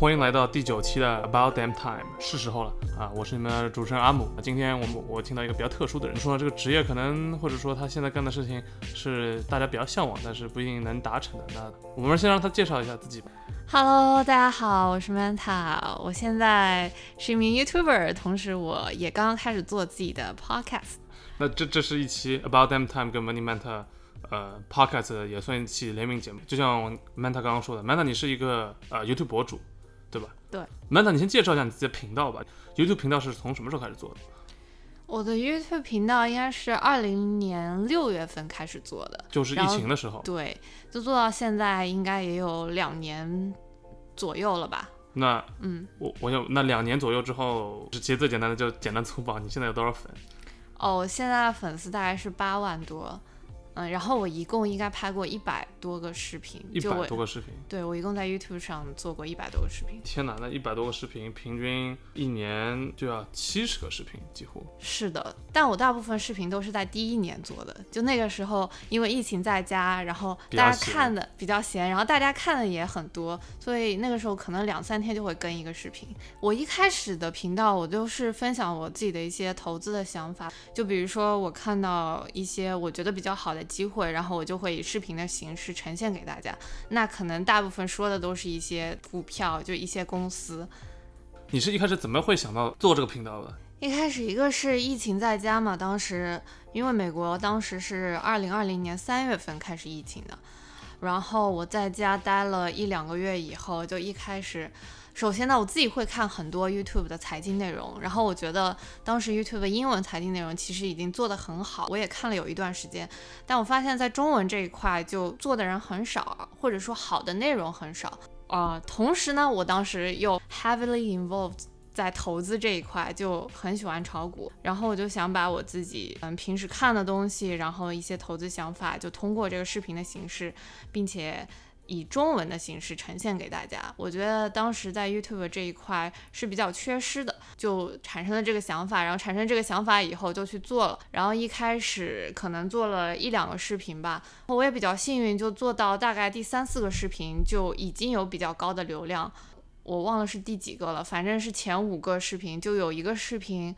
欢迎来到第九期的 About Damn Time，是时候了啊！我是你们的主持人阿姆。今天我们我听到一个比较特殊的人，说这个职业可能或者说他现在干的事情是大家比较向往，但是不一定能达成的。那我们先让他介绍一下自己吧。Hello，大家好，我是 Manta，我现在是一名 YouTuber，同时我也刚刚开始做自己的 Podcast。那这这是一期 About Damn Time 跟 Money Manta 呃 Podcast 也算一期联名节目。就像 Manta 刚刚说的，Manta 你是一个呃 YouTube 博主，对。Manta 你先介绍一下你自己的频道吧。YouTube 频道是从什么时候开始做的？我的 YouTube 频道应该是二零年六月份开始做的，就是疫情的时候。对，就做到现在应该也有两年左右了吧。那嗯，我我有那两年左右之后，其实最简单的就简单粗暴，你现在有多少粉？哦，我现在的粉丝大概是八万多，嗯，然后我一共应该拍过一百多个视频，一百就多个视频，对我一共在 YouTube 上做过一百多个视频。天哪，那一百多个视频，平均一年就要七十个视频，几乎。是的，但我大部分视频都是在第一年做的，就那个时候因为疫情在家，然后大家看的比较闲，然后大家看的也很多，所以那个时候可能两三天就会更一个视频。我一开始的频道我就是分享我自己的一些投资的想法，就比如说我看到一些我觉得比较好的机会，然后我就会以视频的形式呈现给大家。那可能大部分说的都是一些股票，就一些公司。你是一开始怎么会想到做这个频道的？一开始一个是疫情在家嘛，当时因为美国当时是二零二零年三月份开始疫情的，然后我在家待了一两个月以后，就一开始，首先呢我自己会看很多 YouTube 的财经内容，然后我觉得当时 YouTube 英文财经内容其实已经做得很好，我也看了有一段时间，但我发现在中文这一块就做的人很少，或者说好的内容很少。呃，同时呢，我当时又 heavily involved 在投资这一块，就很喜欢炒股，然后我就想把我自己嗯平时看的东西，然后一些投资想法，就通过这个视频的形式，并且以中文的形式呈现给大家。我觉得当时在 YouTube 这一块是比较缺失的，就产生了这个想法，然后产生这个想法以后就去做了，然后一开始可能做了一两个视频吧，我也比较幸运，就做到大概第三四个视频就已经有比较高的流量。我忘了是第几个了，反正是前五个视频就有一个视频，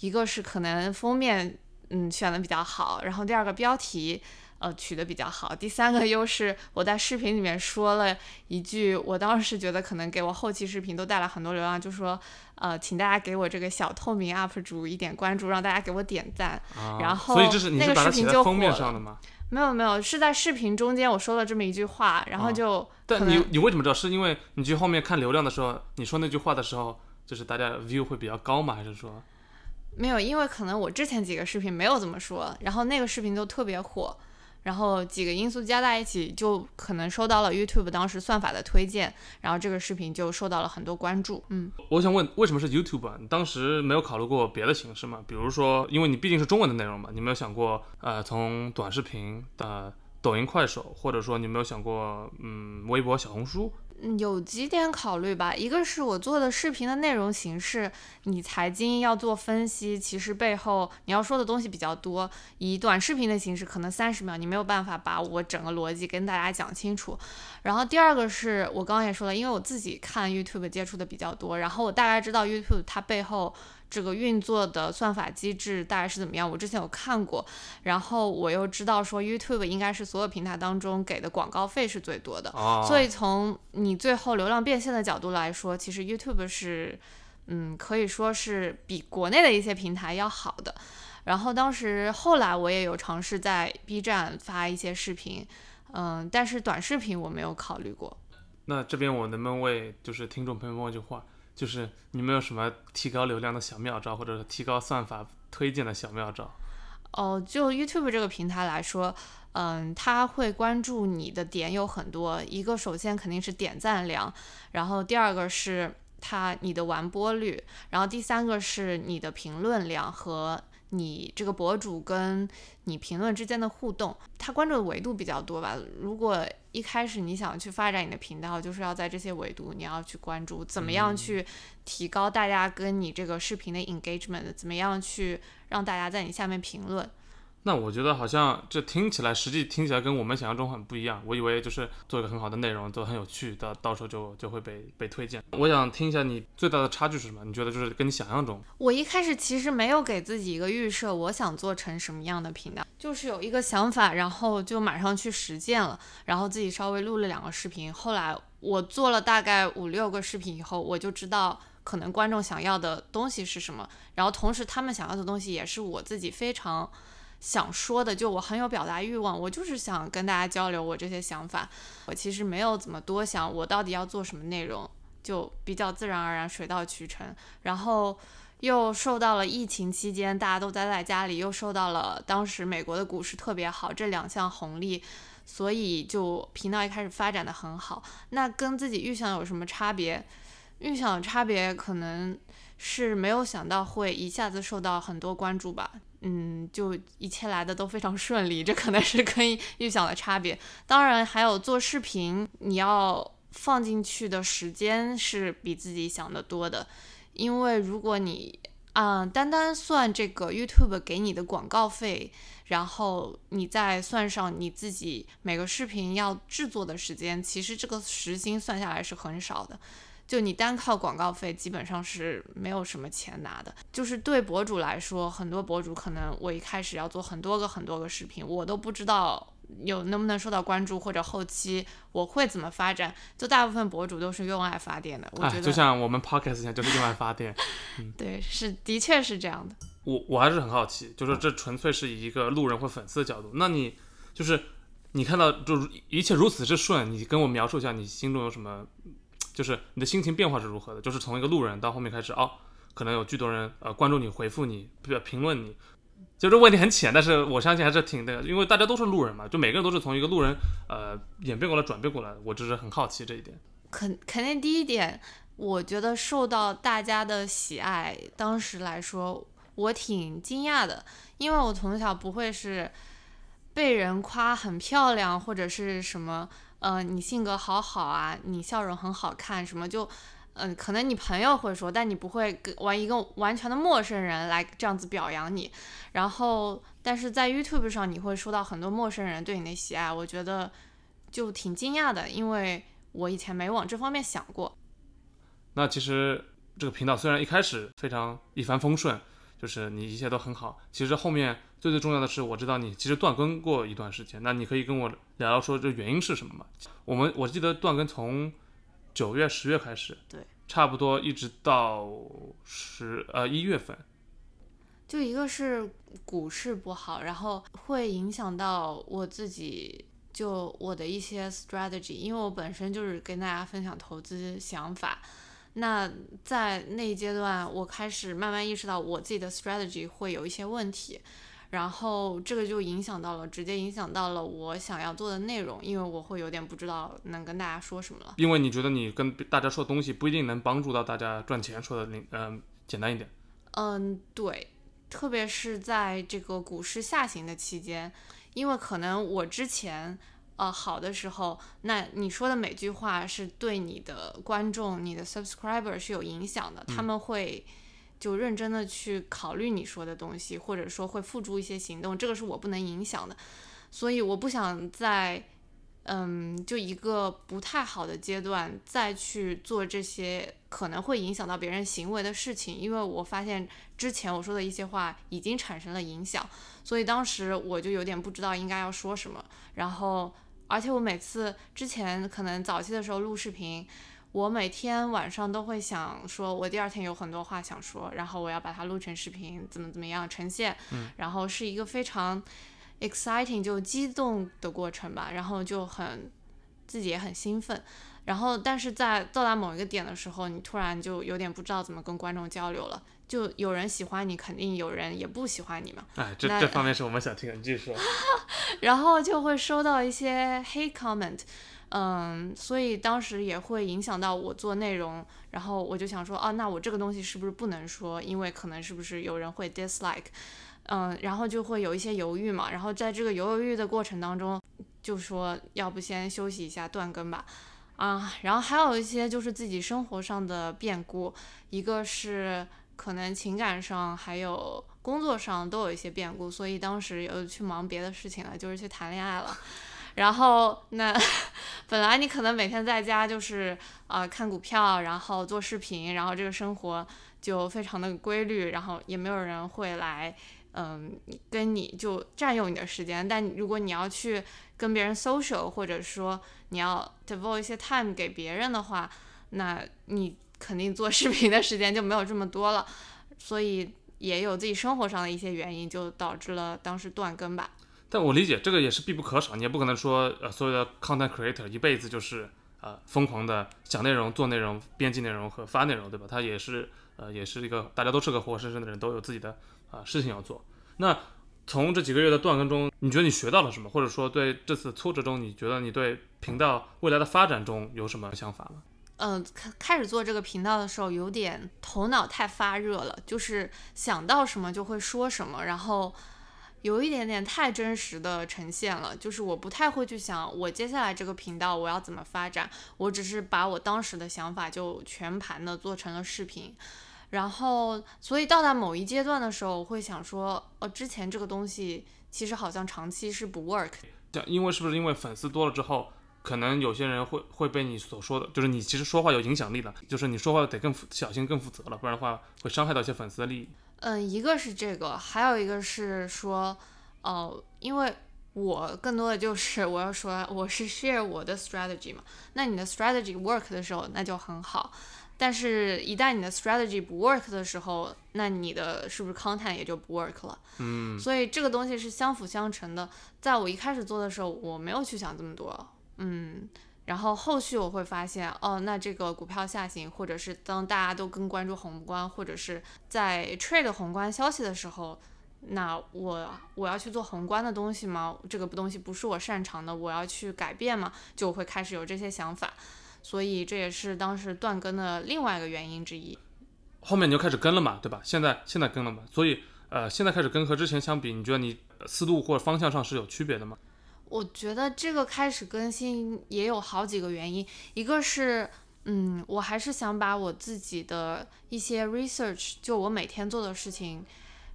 一个是可能封面嗯选的比较好，然后第二个标题呃取的比较好，第三个优势我在视频里面说了一句，我当时觉得可能给我后期视频都带来很多流量，就说呃请大家给我这个小透明 UP 主一点关注，让大家给我点赞。啊，然后所以这是你那个视频就封面火了上的吗？没有没有，是在视频中间我说了这么一句话，然后啊就你你为什么知道？是因为你去后面看流量的时候，你说那句话的时候，就是大家 view 会比较高吗？还是说？没有，因为可能我之前几个视频没有这么说，然后那个视频就特别火，然后几个因素加在一起，就可能收到了 YouTube 当时算法的推荐，然后这个视频就受到了很多关注。嗯，我想问，为什么是 YouTube 啊？你当时没有考虑过别的形式吗？比如说，因为你毕竟是中文的内容嘛，你没有想过，呃，从短视频呃抖音、快手，或者说你没有想过，嗯，微博、小红书？嗯有几点考虑吧，一个是我做的视频的内容形式，你财经要做分析，其实背后你要说的东西比较多。以短视频的形式，可能三十秒你没有办法把我整个逻辑跟大家讲清楚。然后第二个是我刚刚也说了，因为我自己看 YouTube 接触的比较多，然后我大概知道 YouTube 它背后这个运作的算法机制大概是怎么样，我之前有看过，然后我又知道说 YouTube 应该是所有平台当中给的广告费是最多的。哦，所以从你最后流量变现的角度来说，其实 YouTube 是，嗯，可以说是比国内的一些平台要好的。然后当时后来我也有尝试在 B 站发一些视频，嗯，但是短视频我没有考虑过。那这边我能不能为就是听众朋友们问一句话，就是你们有什么提高流量的小妙招，或者是提高算法推荐的小妙招？哦，就 YouTube 这个平台来说，嗯，它会关注你的点有很多，一个首先肯定是点赞量，然后第二个是它你的完播率，然后第三个是你的评论量和你这个博主跟你评论之间的互动，他关注的维度比较多吧。如果一开始你想去发展你的频道，就是要在这些维度你要去关注，怎么样去提高大家跟你这个视频的 engagement，怎么样去让大家在你下面评论。那我觉得好像这听起来，实际听起来跟我们想象中很不一样。我以为就是做一个很好的内容，做很有趣，的到时候就就会被被推荐。我想听一下你最大的差距是什么？你觉得就是跟你想象中？我一开始其实没有给自己一个预设，我想做成什么样的频道，就是有一个想法，然后就马上去实践了，然后自己稍微录了两个视频。后来我做了大概五六个视频以后，我就知道可能观众想要的东西是什么，然后同时他们想要的东西也是我自己非常。想说的就我很有表达欲望，我就是想跟大家交流我这些想法。我其实没有怎么多想，我到底要做什么内容，就比较自然而然，水到渠成。然后又受到了疫情期间大家都待在家里，又受到了当时美国的股市特别好这两项红利，所以就频道一开始发展的很好。那跟自己预想有什么差别？预想的差别可能是没有想到会一下子受到很多关注吧。嗯，就一切来的都非常顺利，这可能是跟预想的差别。当然，还有做视频，你要放进去的时间是比自己想的多的。因为如果你啊，单单算这个 YouTube 给你的广告费，然后你再算上你自己每个视频要制作的时间，其实这个时薪算下来是很少的。就你单靠广告费，基本上是没有什么钱拿的。就是对博主来说，很多博主可能我一开始要做很多个很多个视频，我都不知道有能不能受到关注，或者后期我会怎么发展。就大部分博主都是用爱发电的，我觉得就像我们 podcast 一样，就是用爱发电。对，是的确是这样的。我我还是很好奇，就是这纯粹是以一个路人或粉丝的角度，那你就是你看到就一切如此之顺，你跟我描述一下你心中有什么？就是你的心情变化是如何的？就是从一个路人到后面开始哦，可能有巨多人呃关注你、回复你、评论你。就这问题很浅，但是我相信还是挺的，因为大家都是路人嘛，就每个人都是从一个路人呃演变过来、转变过来的。我只是很好奇这一点。肯肯定第一点，我觉得受到大家的喜爱，当时来说我挺惊讶的，因为我从小不会是被人夸很漂亮或者是什么。嗯，你性格好好啊，你笑容很好看，什么就，嗯，可能你朋友会说，但你不会跟完一个完全的陌生人来这样子表扬你。然后，但是在 YouTube 上，你会收到很多陌生人对你的喜爱，我觉得就挺惊讶的，因为我以前没往这方面想过。那其实这个频道虽然一开始非常一帆风顺。就是你一切都很好，其实后面最最重要的是，我知道你其实断更过一段时间，那你可以跟我聊聊说这原因是什么吗？我们我记得断更从九月十月开始，对，差不多一直到十呃一月份，就一个是股市不好，然后会影响到我自己，就我的一些 strategy，因为我本身就是跟大家分享投资想法。那在那一阶段，我开始慢慢意识到我自己的 strategy 会有一些问题，然后这个就影响到了，直接影响到了我想要做的内容，因为我会有点不知道能跟大家说什么了。因为你觉得你跟大家说的东西不一定能帮助到大家赚钱，说的零嗯简单一点。嗯，对，特别是在这个股市下行的期间，因为可能我之前。呃，好的时候，那你说的每句话是对你的观众、你的 subscriber 是有影响的，他们会就认真的去考虑你说的东西，或者说会付诸一些行动，这个是我不能影响的，所以我不想在嗯，就一个不太好的阶段再去做这些可能会影响到别人行为的事情，因为我发现之前我说的一些话已经产生了影响，所以当时我就有点不知道应该要说什么，然后。而且我每次之前可能早期的时候录视频，我每天晚上都会想说，我第二天有很多话想说，然后我要把它录成视频，怎么怎么样呈现，然后是一个非常 exciting 就激动的过程吧，然后就很自己也很兴奋。然后，但是在到达某一个点的时候，你突然就有点不知道怎么跟观众交流了。就有人喜欢你，肯定有人也不喜欢你嘛。哎，这这方面是我们想听的，你继续说。然后就会收到一些 hate comment，嗯，所以当时也会影响到我做内容。然后我就想说，哦，那我这个东西是不是不能说？因为可能是不是有人会 dislike，嗯，然后就会有一些犹豫嘛。然后在这个犹犹豫的过程当中，就说要不先休息一下，断更吧。啊，然后还有一些就是自己生活上的变故，一个是可能情感上，还有工作上都有一些变故，所以当时又去忙别的事情了，就是去谈恋爱了。然后那本来你可能每天在家就是呃看股票，然后做视频，然后这个生活就非常的规律，然后也没有人会来嗯跟你就占用你的时间。但如果你要去跟别人 social，或者说你要 devote 一些 time 给别人的话，那你肯定做视频的时间就没有这么多了。所以也有自己生活上的一些原因，就导致了当时断更吧。但我理解这个也是必不可少，你也不可能说呃所有的 content creator 一辈子就是呃疯狂的讲内容、做内容、编辑内容和发内容，对吧？他也是呃也是一个大家都是个活生生的人，都有自己的啊事情要做。那从这几个月的断更中，你觉得你学到了什么？或者说对这次挫折中，你觉得你对频道未来的发展中有什么想法吗？嗯，开开始做这个频道的时候，有点头脑太发热了，就是想到什么就会说什么，然后。有一点点太真实的呈现了，就是我不太会去想我接下来这个频道我要怎么发展，我只是把我当时的想法就全盘的做成了视频，然后所以到达某一阶段的时候，我会想说，哦，之前这个东西其实好像长期是不 work，因为是不是因为粉丝多了之后，可能有些人会会被你所说的，就是你其实说话有影响力的，就是你说话得更小心、更负责了，不然的话会伤害到一些粉丝的利益。嗯，一个是这个，还有一个是说，呃，因为我更多的就是我要说我是 share 我的 strategy 嘛，那你的 strategy work 的时候那就很好，但是一旦你的 strategy 不 work 的时候，那你的是不是 content 也就不 work 了？嗯，所以这个东西是相辅相成的。在我一开始做的时候，我没有去想这么多，嗯。然后后续我会发现，哦，那这个股票下行，或者是当大家都更关注宏观，或者是在 trade 宏观消息的时候，那我我要去做宏观的东西吗？这个东西不是我擅长的，我要去改变吗？就会开始有这些想法，所以这也是当时断更的另外一个原因之一。后面你就开始跟了嘛，对吧？现在现在跟了嘛，所以呃，现在开始跟和之前相比，你觉得你思路或者方向上是有区别的吗？我觉得这个开始更新也有好几个原因，一个是，嗯，我还是想把我自己的一些 research，就我每天做的事情，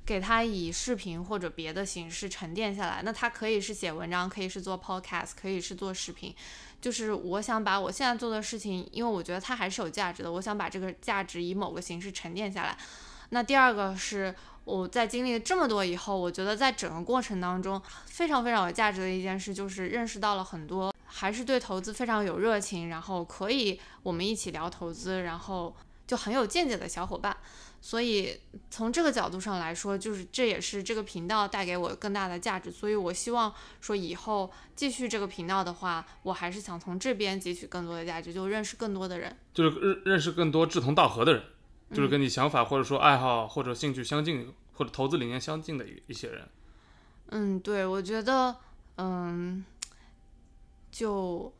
给它以视频或者别的形式沉淀下来。那它可以是写文章，可以是做 podcast，可以是做视频，就是我想把我现在做的事情，因为我觉得它还是有价值的，我想把这个价值以某个形式沉淀下来。那第二个是。我在经历了这么多以后，我觉得在整个过程当中非常非常有价值的一件事，就是认识到了很多还是对投资非常有热情，然后可以我们一起聊投资，然后就很有见解的小伙伴。所以从这个角度上来说，就是这也是这个频道带给我更大的价值。所以我希望说以后继续这个频道的话，我还是想从这边汲取更多的价值，就认识更多的人，就是认认识更多志同道合的人。就是跟你想法或者说爱好或者兴趣相近，或者投资理念相近的一一些人。嗯，对，我觉得，嗯，就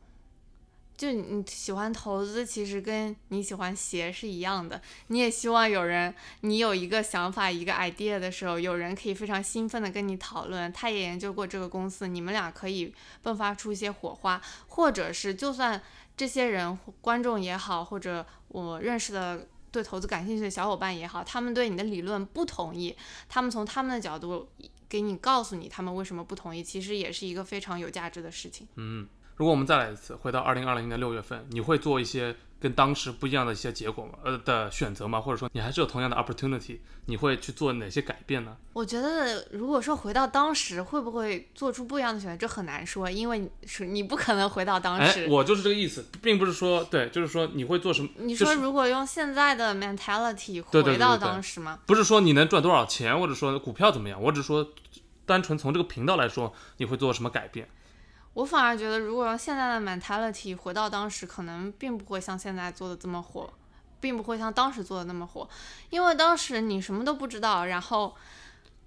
就你喜欢投资，其实跟你喜欢鞋是一样的。你也希望有人，你有一个想法、一个 idea 的时候，有人可以非常兴奋的跟你讨论。他也研究过这个公司，你们俩可以迸发出一些火花，或者是就算这些人观众也好，或者我认识的。对投资感兴趣的小伙伴也好，他们对你的理论不同意，他们从他们的角度给你告诉你他们为什么不同意，其实也是一个非常有价值的事情。嗯，如果我们再来一次，回到二零二零年六月份，你会做一些？跟当时不一样的一些结果吗，呃的选择吗，或者说你还是有同样的 opportunity，你会去做哪些改变呢？我觉得如果说回到当时，会不会做出不一样的选择，这很难说，因为是你不可能回到当时。哎，我就是这个意思，并不是说对，就是说你会做什么？你说如果用现在的 mentality 回到当时吗？不是说你能赚多少钱，或者说股票怎么样，我只说单纯从这个频道来说，你会做什么改变？我反而觉得，如果用现在的 mentality 回到当时，可能并不会像现在做的这么火，并不会像当时做的那么火，因为当时你什么都不知道，然后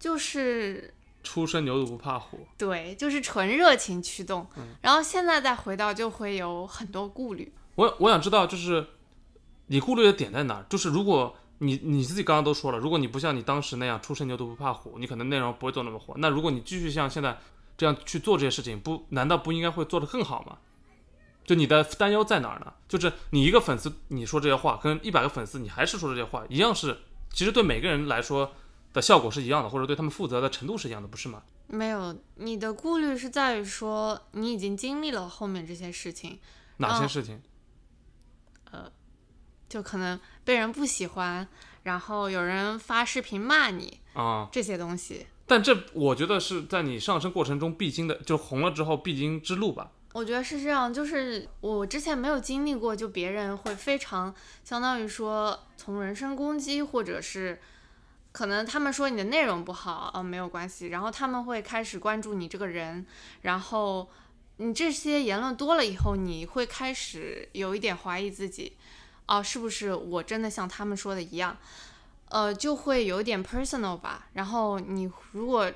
就是初生牛犊不怕虎，对，就是纯热情驱动。然后现在再回到，就会有很多顾虑。我我想知道，就是你顾虑的点在哪儿？就是如果你你自己刚刚都说了，如果你不像你当时那样初生牛犊不怕虎，你可能内容不会做那么火。那如果你继续像现在。这样去做这些事情，不难道不应该会做得更好吗？就你的担忧在哪儿呢？就是你一个粉丝你说这些话，跟一百个粉丝你还是说这些话一样，是其实对每个人来说的效果是一样的，或者对他们负责的程度是一样的，不是吗？没有，你的顾虑是在于说你已经经历了后面这些事情，嗯哪些事情？呃就可能被人不喜欢，然后有人发视频骂你啊、这些东西。但这我觉得是在你上升过程中必经的，就红了之后必经之路吧。我觉得是这样，就是我之前没有经历过，就别人会非常相当于说从人身攻击，或者是可能他们说你的内容不好啊、没有关系，然后他们会开始关注你这个人，然后你这些言论多了以后，你会开始有一点怀疑自己，啊、是不是我真的像他们说的一样，呃，就会有点 personal 吧。然后你如果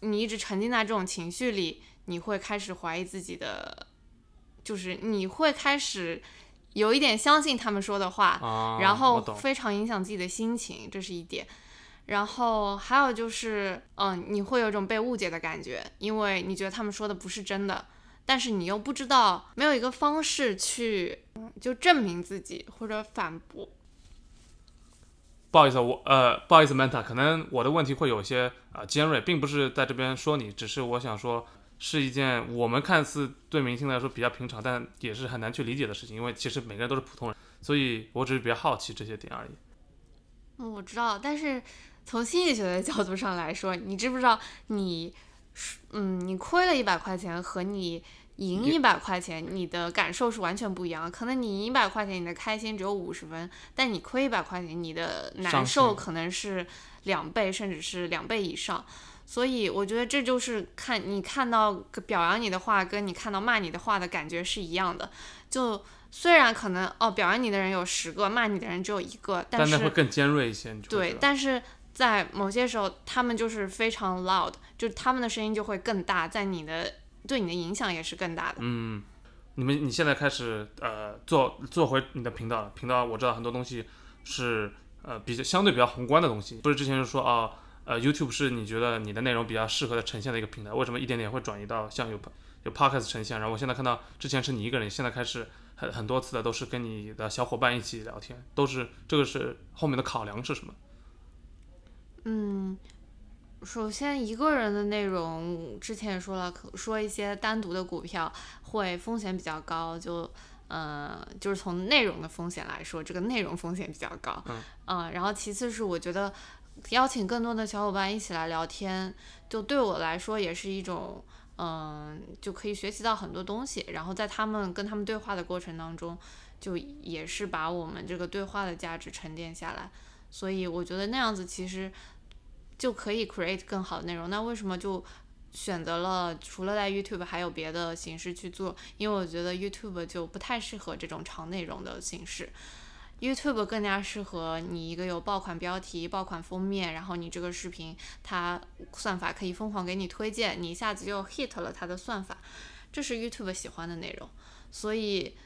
你一直沉浸在这种情绪里，你会开始怀疑自己的，就是你会开始有一点相信他们说的话，啊，然。后非常影响自己的心情，这是一点。然后还有就是，嗯，你会有一种被误解的感觉，因为你觉得他们说的不是真的，但是你又不知道，没有一个方式去，嗯就证明自己或者反驳。不好意思，我呃，不好意思，Manta，可能我的问题会有些啊、尖锐，并不是在这边说你，只是我想说，是一件我们看似对明星来说比较平常，但也是很难去理解的事情，因为其实每个人都是普通人，所以我只是比较好奇这些点而已。嗯，我知道，但是从心理学的角度上来说，你知不知道你，嗯，你亏了一百块钱和你赢一百块钱，你的感受是完全不一样的。可能你赢一百块钱，你的开心只有五十分，但你亏一百块钱，你的难受可能是两倍，甚至是两倍以上。所以我觉得这就是看你看到表扬你的话，跟你看到骂你的话的感觉是一样的。就虽然可能哦，表扬你的人有十个，骂你的人只有一个，但是那会更尖锐一些，对但是在某些时候，他们就是非常 loud，就是他们的声音就会更大，在你的对你的影响也是更大的。嗯，你们你现在开始呃做做回你的频道了，频道我知道很多东西是呃比较相对比较宏观的东西，不是之前就说啊呃 YouTube 是你觉得你的内容比较适合的呈现的一个平台，为什么一点点会转移到像有有 Podcast 呈现？然后我现在看到之前是你一个人，现在开始很很多次的都是跟你的小伙伴一起聊天，都是这个是后面的考量是什么？嗯，首先一个人的内容，之前也说了，可说一些单独的股票会风险比较高，就。呃，就是从内容的风险来说，这个内容风险比较高。嗯呃然后其次是我觉得邀请更多的小伙伴一起来聊天，就对我来说也是一种，嗯、就可以学习到很多东西。然后在他们跟他们对话的过程当中，就也是把我们这个对话的价值沉淀下来。所以我觉得那样子其实就可以 create 更好的内容。那为什么就选择了除了在 YouTube 还有别的形式去做？因为我觉得 YouTube 就不太适合这种长内容的形式。YouTube 更加适合你一个有爆款标题、爆款封面，然后你这个视频它算法可以疯狂给你推荐，你一下子就 hit 了它的算法，这是 YouTube 喜欢的内容。所以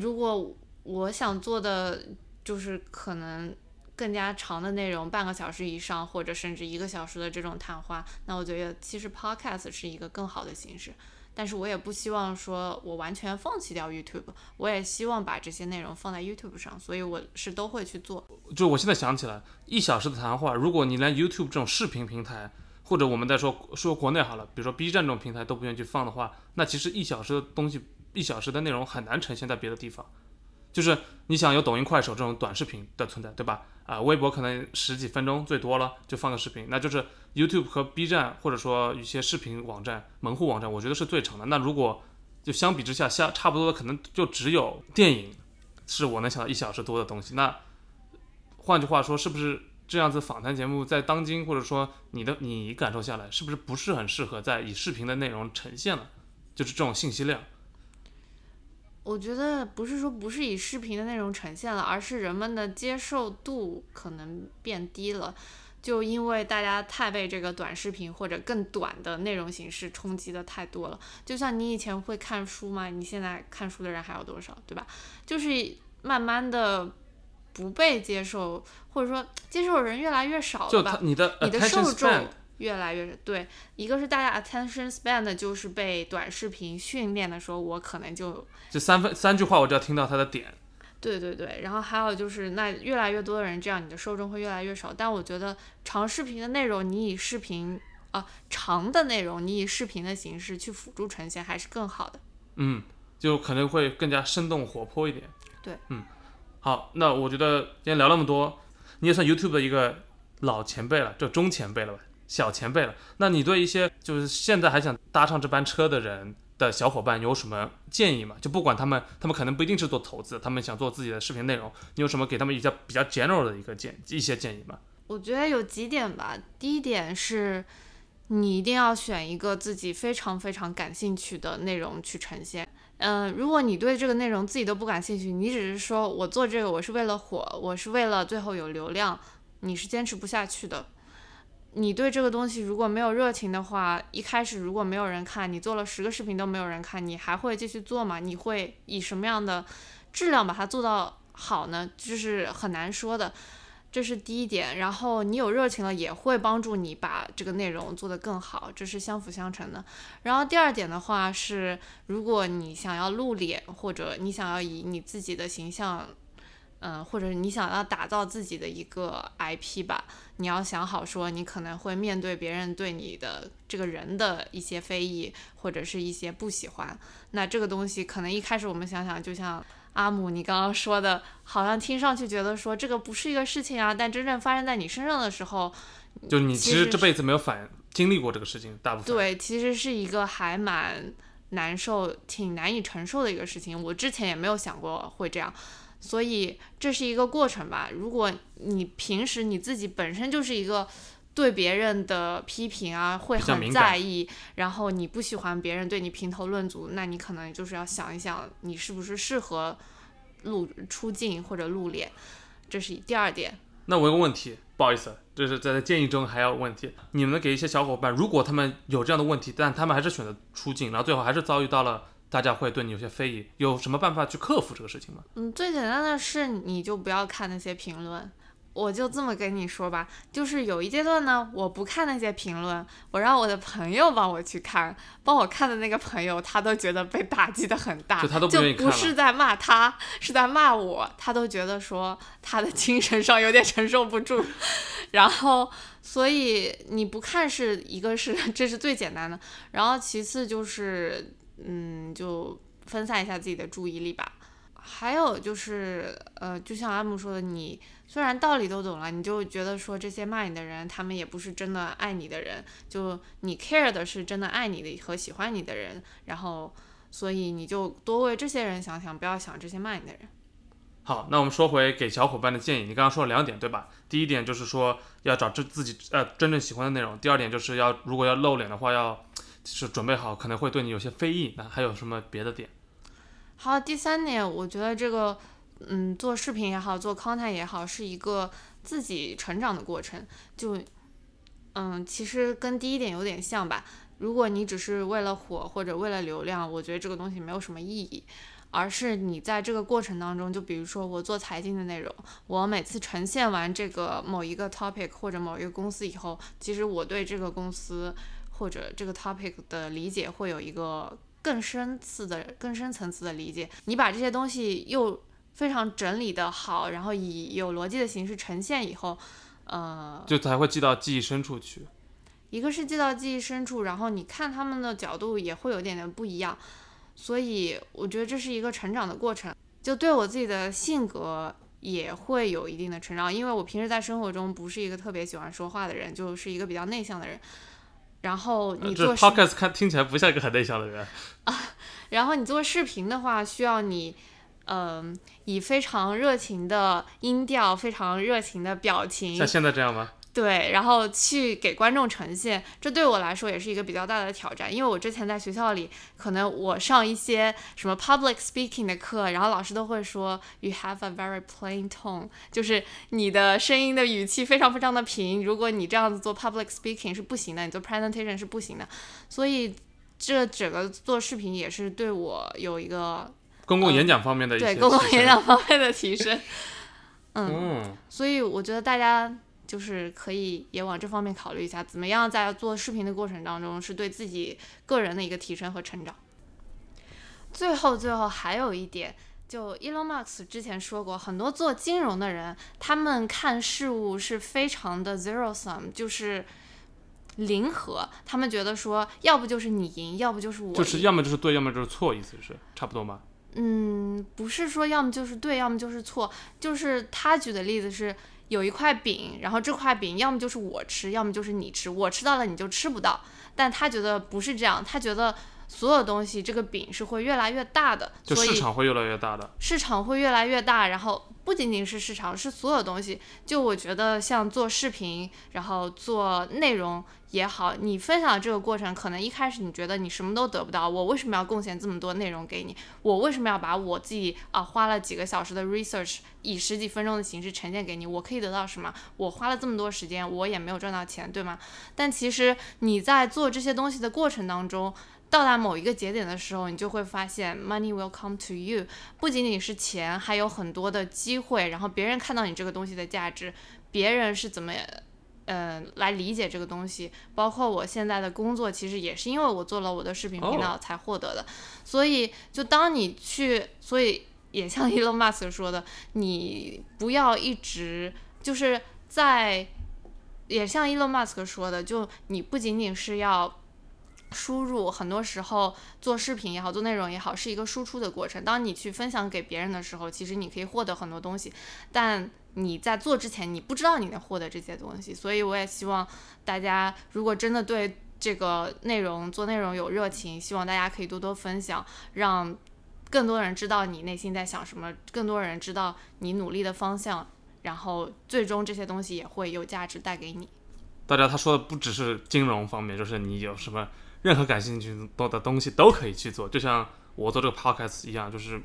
如果我想做的就是可能更加长的内容，半个小时以上，或者甚至一个小时的这种谈话，那我觉得其实 Podcast 是一个更好的形式。但是我也不希望说我完全放弃掉 YouTube，我也希望把这些内容放在 YouTube 上，所以我是都会去做。就我现在想起来，一小时的谈话，如果你连 YouTube 这种视频平台，或者我们再说说国内好了，比如说 B 站这种平台都不愿意去放的话，那其实一小时的东西，一小时的内容很难呈现在别的地方。就是你想有抖音、快手这种短视频的存在，对吧？啊、微博可能十几分钟最多了，就放个视频，那就是 YouTube 和 B 站或者说一些视频网站、门户网站，我觉得是最长的。那如果就相比之下，相差不多的可能就只有电影，是我能想到一小时多的东西。那换句话说，是不是这样子访谈节目在当今或者说你的你感受下来，是不是不是很适合在以视频的内容呈现了？就是这种信息量。我觉得不是说不是以视频的内容呈现了，而是人们的接受度可能变低了，就因为大家太被这个短视频或者更短的内容形式冲击的太多了。就像你以前会看书吗？你现在看书的人还有多少，对吧？就是慢慢的不被接受，或者说接受的人越来越少了吧？就你的你的受众越来越对，一个是大家 attention span 的就是被短视频训练的时候，我可能就就三分三句话我就要听到他的点。对对对，然后还有就是，那越来越多的人这样，你的受众会越来越少。但我觉得长视频的内容，你以视频啊长的内容，你以视频的形式去辅助呈现，还是更好的。嗯，就可能会更加生动活泼一点。对，嗯，好，那我觉得今天聊那么多，你也算 YouTube 的一个老前辈了，就中前辈了吧，小前辈了。那你对一些就是现在还想搭上这班车的人的小伙伴有什么建议吗？就不管他们，他们可能不一定是做投资，他们想做自己的视频内容，你有什么给他们一些比较 general 的一个建一些建议吗？我觉得有几点吧。第一点是，你一定要选一个自己非常非常感兴趣的内容去呈现。嗯，如果你对这个内容自己都不感兴趣，你只是说我做这个我是为了火，我是为了最后有流量，你是坚持不下去的。你对这个东西如果没有热情的话，一开始如果没有人看，你做了十个视频都没有人看，你还会继续做吗？你会以什么样的质量把它做到好呢？就是很难说的。这是第一点，然后你有热情了，也会帮助你把这个内容做得更好，这是相辅相成的。然后第二点的话是，如果你想要露脸，或者你想要以你自己的形象，嗯，或者你想要打造自己的一个 IP 吧，你要想好说，你可能会面对别人对你的这个人的一些非议，或者是一些不喜欢。那这个东西可能一开始我们想想，就像。阿姆，你刚刚说的，好像听上去觉得说这个不是一个事情啊，但真正发生在你身上的时候，就你其实这辈子没有反经历过这个事情，大部分对，其实是一个还蛮难受、挺难以承受的一个事情。我之前也没有想过会这样，所以这是一个过程吧。如果你平时你自己本身就是一个对别人的批评啊会很在意，然后你不喜欢别人对你评头论足，那你可能就是要想一想，你是不是适合露出镜或者露脸，这是第二点。那我有个问题，不好意思，就是在建议中还有问题，你们给一些小伙伴，如果他们有这样的问题，但他们还是选择出镜，然后最后还是遭遇到了大家会对你有些非议，有什么办法去克服这个事情吗？嗯，最简单的是，你就不要看那些评论。我就这么跟你说吧，就是有一阶段呢，我不看那些评论，我让我的朋友帮我去看，帮我看的那个朋友，他都觉得被打击的很大，就他都不愿意看了不是在骂他，是在骂我，他都觉得说他的精神上有点承受不住，然后所以你不看是一个是这是最简单的，然后其次就是嗯，就分散一下自己的注意力吧。还有就是，呃，就像阿木说的，你虽然道理都懂了，你就觉得说这些骂你的人，他们也不是真的爱你的人，就你 care 的是真的爱你的和喜欢你的人，然后，所以你就多为这些人想想，不要想这些骂你的人。好，那我们说回给小伙伴的建议，你刚刚说了两点，对吧？第一点就是说要找自自己呃真正喜欢的内容，第二点就是要如果要露脸的话，要是准备好可能会对你有些非议。那还有什么别的点？好，第三点，我觉得这个，嗯，做视频也好，做 content 也好，是一个自己成长的过程。就，嗯，其实跟第一点有点像吧。如果你只是为了火或者为了流量，我觉得这个东西没有什么意义。而是你在这个过程当中，就比如说我做财经的内容，我每次呈现完这个某一个 topic 或者某一个公司以后，其实我对这个公司或者这个 topic 的理解会有一个更深次的、更深层次的理解。你把这些东西又非常整理的好，然后以有逻辑的形式呈现以后，呃，就才会记到记忆深处去。一个是记到记忆深处，然后你看他们的角度也会有点点不一样，所以我觉得这是一个成长的过程。就对我自己的性格也会有一定的成长，因为我平时在生活中不是一个特别喜欢说话的人，就是一个比较内向的人。然后你做视 podcast 看听起来不像一个很内向的人。然后你做视频的话，需要你，嗯、以非常热情的音调、非常热情的表情像，现在这样吗？对，然后去给观众呈现。这对我来说也是一个比较大的挑战，因为我之前在学校里，可能我上一些什么 public speaking 的课，然后老师都会说 you have a very plain tone，就是你的声音的语气非常非常的平。如果你这样子做 public speaking 是不行的，你做 presentation 是不行的。所以这整个做视频也是对我有一个公共演讲方面的一些对公共提升演讲方面的提升。嗯，嗯，所以我觉得大家就是可以也往这方面考虑一下，怎么样在做视频的过程当中是对自己个人的一个提升和成长。最后，最后还有一点，就 Elon Musk 之前说过，很多做金融的人，他们看事物是非常的 zero sum，就是零和。他们觉得说，要不就是你赢，要不就是我赢。就是要么就是对，要么就是错，意思是差不多吗？嗯，不是说要么就是对，要么就是错。就是他举的例子是，有一块饼，然后这块饼要么就是我吃，要么就是你吃。我吃到了，你就吃不到。但他觉得不是这样，他觉得。所有东西，这个饼是会越来越大的，就市场会越来越大的，市场会越来越大。然后不仅仅是市场，是所有东西。就我觉得，像做视频，然后做内容也好，你分享的这个过程，可能一开始你觉得你什么都得不到，我为什么要贡献这么多内容给你？我为什么要把我自己啊花了几个小时的 research，以十几分钟的形式呈现给你？我可以得到什么？我花了这么多时间，我也没有赚到钱，对吗？但其实你在做这些东西的过程当中。到达某一个节点的时候，你就会发现 money will come to you，不仅仅是钱，还有很多的机会。然后别人看到你这个东西的价值，别人是怎么，呃，来理解这个东西。包括我现在的工作，其实也是因为我做了我的视频频道才获得的。所以，就当你去，所以也像 Elon Musk 说的，你不要一直就是在，也像 Elon Musk 说的，就你不仅仅是要。输入很多时候做视频也好，做内容也好，是一个输出的过程。当你去分享给别人的时候，其实你可以获得很多东西，但你在做之前，你不知道你能获得这些东西。所以我也希望大家，如果真的对这个内容做内容有热情，希望大家可以多多分享，让更多人知道你内心在想什么，更多人知道你努力的方向，然后最终这些东西也会有价值带给你。大家他说的不只是金融方面，就是你有什么。任何感兴趣多的东西都可以去做，就像我做这个 podcast 一样，就是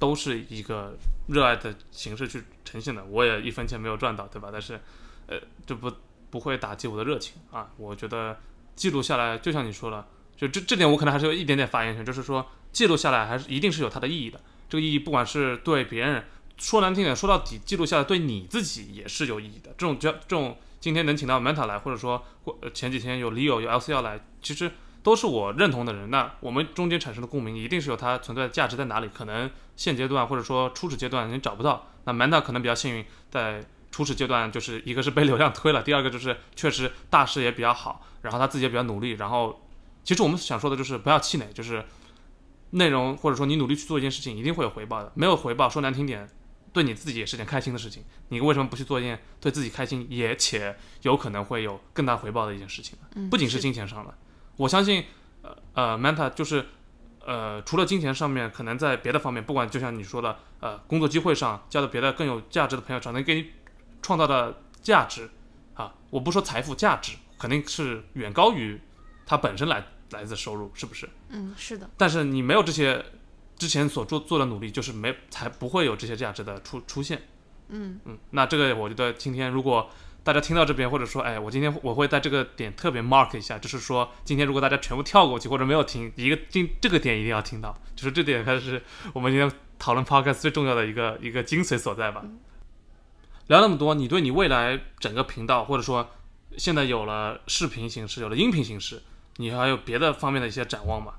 都是一个热爱的形式去呈现的。我也一分钱没有赚到，对吧？但是，呃，这不不会打击我的热情啊。我觉得记录下来，就像你说了，就这这点我可能还是有一点点发言权，就是说记录下来还是一定是有它的意义的。这个意义不管是对别人说难听点，说到底，记录下来对你自己也是有意义的。这种叫这种今天能请到 Manta 来，或者说前几天有 Leo 有 LCL 来，其实。都是我认同的人，那我们中间产生的共鸣一定是有它存在的价值在哪里？可能现阶段或者说初始阶段你找不到。那 Manda 可能比较幸运，在初始阶段就是一个是被流量推了，第二个就是确实大势也比较好，然后他自己也比较努力。然后其实我们想说的就是不要气馁，就是内容或者说你努力去做一件事情，一定会有回报的。没有回报，说难听点，对你自己也是件开心的事情。你为什么不去做一件对自己开心也且有可能会有更大回报的一件事情呢？不仅是金钱上的。我相信，呃呃，Manta 就是，呃，除了金钱上面，可能在别的方面，不管就像你说的，呃，工作机会上交到别的更有价值的朋友，上，能给你创造的价值，啊，我不说财富价值，肯定是远高于它本身来来自收入，是不是？嗯，是的。但是你没有这些之前所做做的努力，就是没才不会有这些价值的出出现。嗯嗯，那这个我觉得今天如果。大家听到这边，或者说，哎，我今天我会在这个点特别 mark 一下，就是说，今天如果大家全部跳过去或者没有听，一个今这个点一定要听到，就是这点才是我们今天讨论 podcast 最重要的一个一个精髓所在吧。聊那么多，你对你未来整个频道，或者说现在有了视频形式，有了音频形式，你还有别的方面的一些展望吗？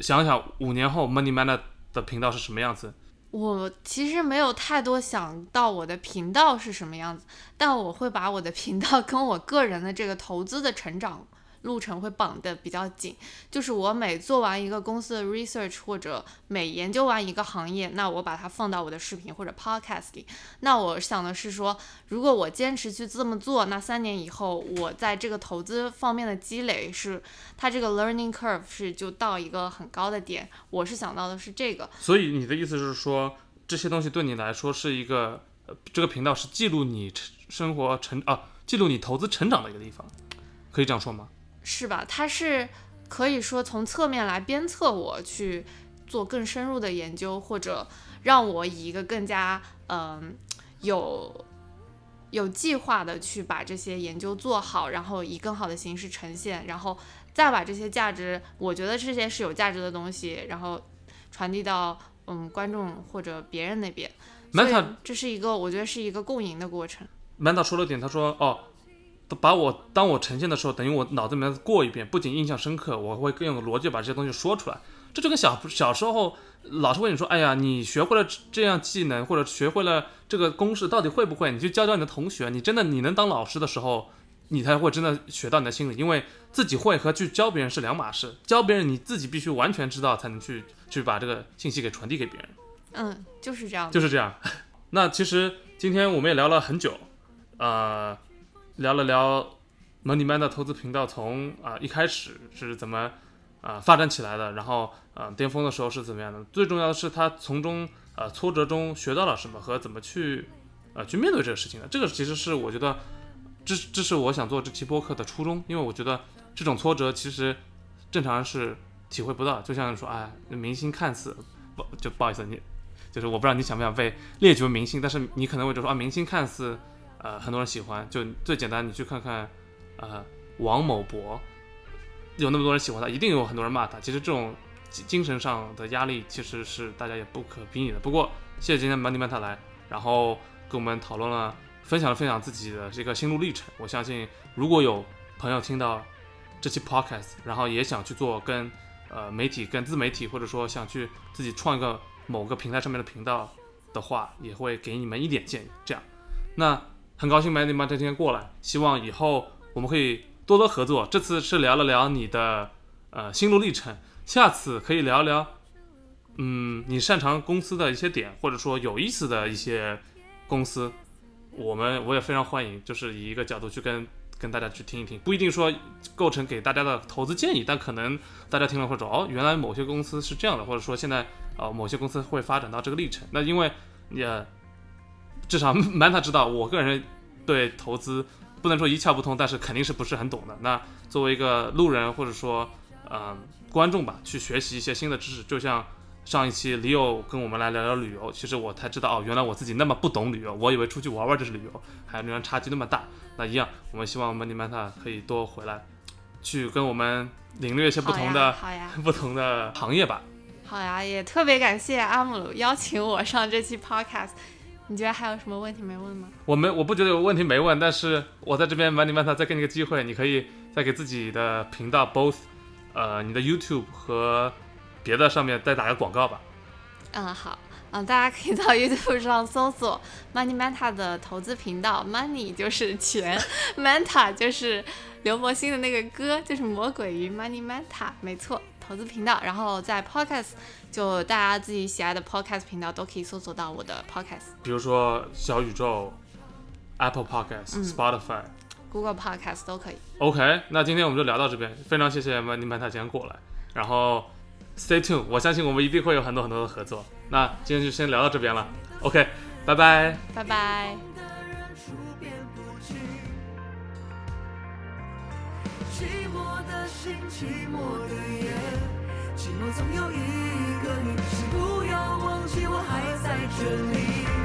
想想五年后 Money Man 的频道是什么样子？我其实没有太多想到我的频道是什么样子，但我会把我的频道跟我个人的这个投资的成长。路程会绑得比较紧，就是我每做完一个公司的 research 或者每研究完一个行业，那我把它放到我的视频或者 podcast 里。那我想的是说，如果我坚持去这么做，那三年以后我在这个投资方面的积累是，它这个 learning curve 是就到一个很高的点。我是想到的是这个。所以你的意思是说，这些东西对你来说是一个，呃，这个频道是记录你生活成啊，记录你投资成长的一个地方，可以这样说吗？是吧？它是可以说从侧面来鞭策我去做更深入的研究，或者让我以一个更加嗯有有计划的去把这些研究做好，然后以更好的形式呈现，然后再把这些价值，我觉得这些是有价值的东西，然后传递到嗯观众或者别人那边。所以这是一个我觉得是一个共赢的过程。Manda 说了点，他说哦。把我当我呈现的时候，等于我脑子里面过一遍，不仅印象深刻，我会更有逻辑把这些东西说出来。这就跟小小时候老师问你说，哎呀，你学会了这样技能或者学会了这个公式，到底会不会？你去教教你的同学，你真的你能当老师的时候，你才会真的学到你的心里，因为自己会和去教别人是两码事，教别人你自己必须完全知道才能去去把这个信息给传递给别人。嗯，就是这样，就是这样。那其实今天我们也聊了很久，呃，聊了聊 Money Man 的投资频道从啊、一开始是怎么啊、发展起来的，然后呃巅峰的时候是怎么样的。最重要的是他从中呃挫折中学到了什么和怎么去呃去面对这个事情的。这个其实是我觉得这这是我想做这期播客的初衷，因为我觉得这种挫折其实正常人是体会不到。就像说，哎，明星看似不就不好意思你。就是我不知道你想不想被列举为明星，但是你可能会觉得说啊，明星看似呃很多人喜欢，就最简单，你去看看呃王某博，有那么多人喜欢他，一定有很多人骂他。其实这种精神上的压力其实是大家也不可比拟的。不过谢谢今天 Money Man 他来，然后跟我们讨论了，分享了分享自己的这个心路历程。我相信如果有朋友听到这期 Podcast，然后也想去做跟呃媒体、跟自媒体，或者说想去自己创一个。某个平台上面的频道的话，也会给你们一点建议。这样，那很高兴 Mandy Man 这天过来，希望以后我们可以多多合作。这次是聊了聊你的呃心路历程，下次可以聊聊，嗯，你擅长公司的一些点，或者说有意思的一些公司，我们我也非常欢迎，就是以一个角度去跟跟大家去听一听，不一定说构成给大家的投资建议，但可能大家听了会说，哦，原来某些公司是这样的，或者说现在。呃，某些公司会发展到这个历程。那因为也至少 Manta 知道，我个人对投资不能说一窍不通，但是肯定是不是很懂的。那作为一个路人或者说呃观众吧，去学习一些新的知识，就像上一期 Leo 跟我们来聊聊旅游，其实我才知道哦，原来我自己那么不懂旅游，我以为出去玩玩就是旅游，还有原来差距那么大。那一样，我们希望 Money Manta 可以多回来，去跟我们领略一些不同的 不同的行业吧。好呀，也特别感谢阿姆鲁邀请我上这期 podcast。你觉得还有什么问题没问吗？我没，我不觉得有问题没问，但是我在这边 Money Manta 再给你个机会，你可以再给自己的频道 both，呃，你的 YouTube 和别的上面再打个广告吧。嗯，好，嗯，大家可以到 YouTube 上搜索 Money Manta 的投资频道，Money 就是钱，Manta 就是刘魔星的那个歌，就是魔鬼鱼 Money Manta，没错。投资频道，然后在 Podcast 就大家自己喜爱的 Podcast 频道都可以搜索到我的 Podcast，比如说小宇宙、Apple Podcast、Spotify、Google Podcast 都可以。OK，那今天我们就聊到这边，非常谢谢 Money Man 他今天过来，然后 Stay tuned，我相信我们一定会有很多很多的合作。那今天就先聊到这边了，OK，拜拜，拜拜。寂寞总有一个你，请不要忘记我还在这里。